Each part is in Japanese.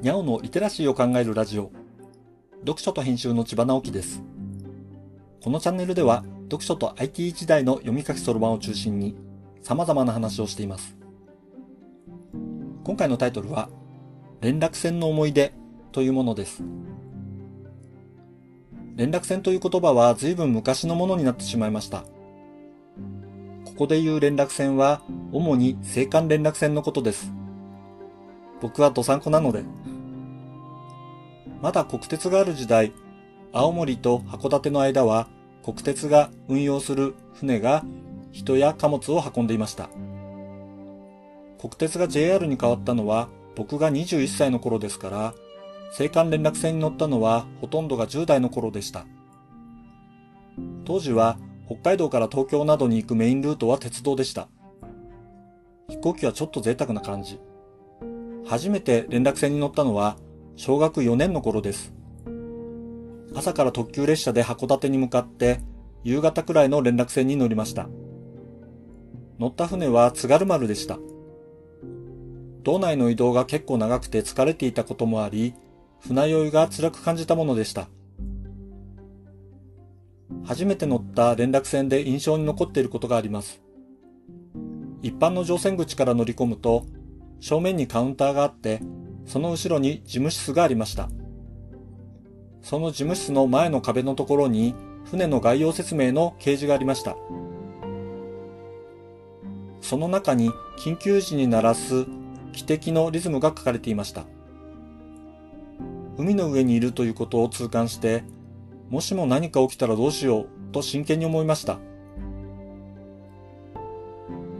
にゃおのリテラシーを考えるラジオ。読書と編集の千葉直樹です。このチャンネルでは、読書と IT 時代の読み書きそろばんを中心に、様々な話をしています。今回のタイトルは、連絡船の思い出というものです。連絡船という言葉は随分昔のものになってしまいました。ここで言う連絡船は、主に青函連絡船のことです。僕はどさんこなので。まだ国鉄がある時代、青森と函館の間は国鉄が運用する船が人や貨物を運んでいました。国鉄が JR に変わったのは僕が21歳の頃ですから、青函連絡船に乗ったのはほとんどが10代の頃でした。当時は北海道から東京などに行くメインルートは鉄道でした。飛行機はちょっと贅沢な感じ。初めて連絡船に乗ったのは小学4年の頃です。朝から特急列車で函館に向かって夕方くらいの連絡船に乗りました。乗った船は津軽丸でした。道内の移動が結構長くて疲れていたこともあり、船酔いが辛く感じたものでした。初めて乗った連絡船で印象に残っていることがあります。一般の乗船口から乗り込むと、正面にカウンターがあって、その後ろに事務室がありました。その事務室の前の壁のところに、船の概要説明の掲示がありました。その中に緊急時に鳴らす汽笛のリズムが書かれていました。海の上にいるということを痛感して、もしも何か起きたらどうしようと真剣に思いました。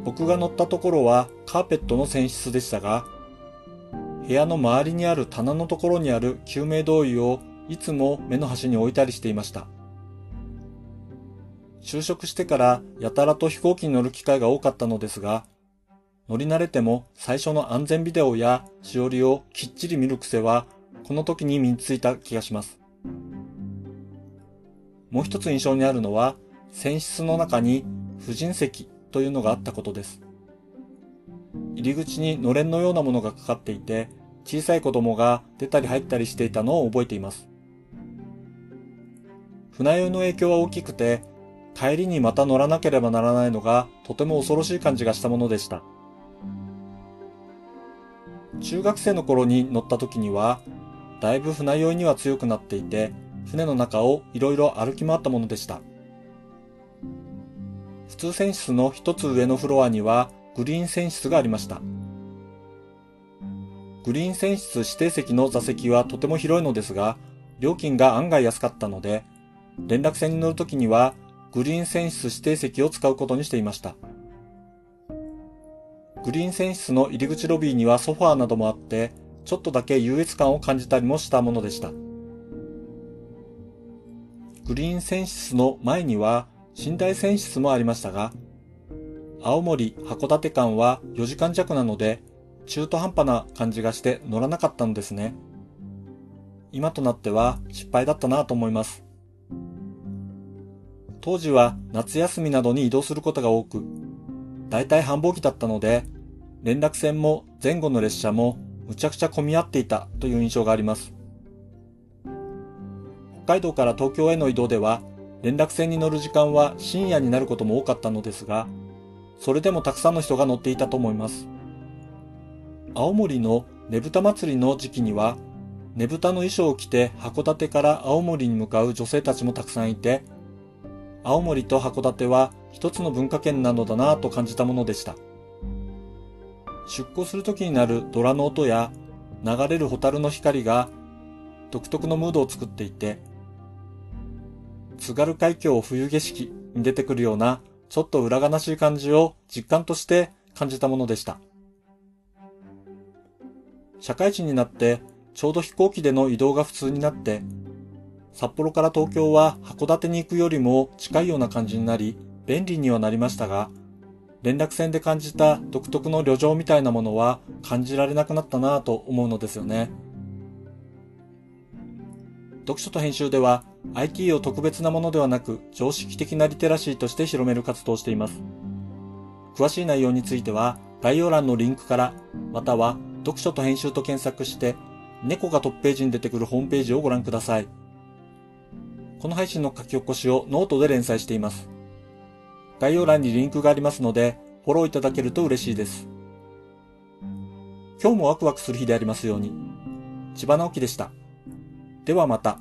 僕が乗ったところはカーペットの船室でしたが、部屋の周りにある棚のところにある救命胴衣をいつも目の端に置いたりしていました。就職してからやたらと飛行機に乗る機会が多かったのですが、乗り慣れても最初の安全ビデオやしおりをきっちり見る癖はこの時に身についた気がします。もう一つ印象にあるのは船室の中に婦人席というのがあったことです。入り口にのれんのようなものがかかっていて、小さい子供が出たり入ったりしていたのを覚えています。船酔いの影響は大きくて、帰りにまた乗らなければならないのがとても恐ろしい感じがしたものでした。中学生の頃に乗った時には、だいぶ船酔いには強くなっていて、船の中をいろいろ歩き回ったものでした。普通船室の一つ上のフロアにはグリーン船室がありました。グリーン船室指定席の座席はとても広いのですが、料金が案外安かったので、連絡船に乗るときにはグリーン船室指定席を使うことにしていました。グリーン船室の入り口ロビーにはソファーなどもあって、ちょっとだけ優越感を感じたりもしたものでした。グリーン船室の前には寝台船室もありましたが、青森函館間は4時間弱なので、中途半端な感じがして乗らなかったのですね。今となっては失敗だったなと思います。当時は夏休みなどに移動することが多く、だいたい繁忙期だったので、連絡船も前後の列車もむちゃくちゃ混み合っていたという印象があります。北海道から東京への移動では、連絡船に乗る時間は深夜になることも多かったのですが、それでもたくさんの人が乗っていたと思います。青森のねぶた祭りの時期には、ねぶたの衣装を着て函館から青森に向かう女性たちもたくさんいて、青森と函館は一つの文化圏なのだなぁと感じたものでした。出港する時になるドラの音や流れるホタルの光が独特のムードを作っていて、津軽海峡を冬景色に出てくるようなちょっと裏悲しい感じを実感として感じたものでした。社会人になってちょうど飛行機での移動が普通になって、札幌から東京は函館に行くよりも近いような感じになり、便利にはなりましたが、連絡船で感じた独特の旅情みたいなものは感じられなくなったなぁと思うのですよね。読書と編集では IT を特別なものではなく常識的なリテラシーとして広める活動をしています。詳しい内容については概要欄のリンクからまたは読書と編集と検索して猫がトップページに出てくるホームページをご覧ください。この配信の書き起こしをノートで連載しています。概要欄にリンクがありますので、フォローいただけると嬉しいです。今日もワクワクする日でありますように。千葉直樹でした。ではまた。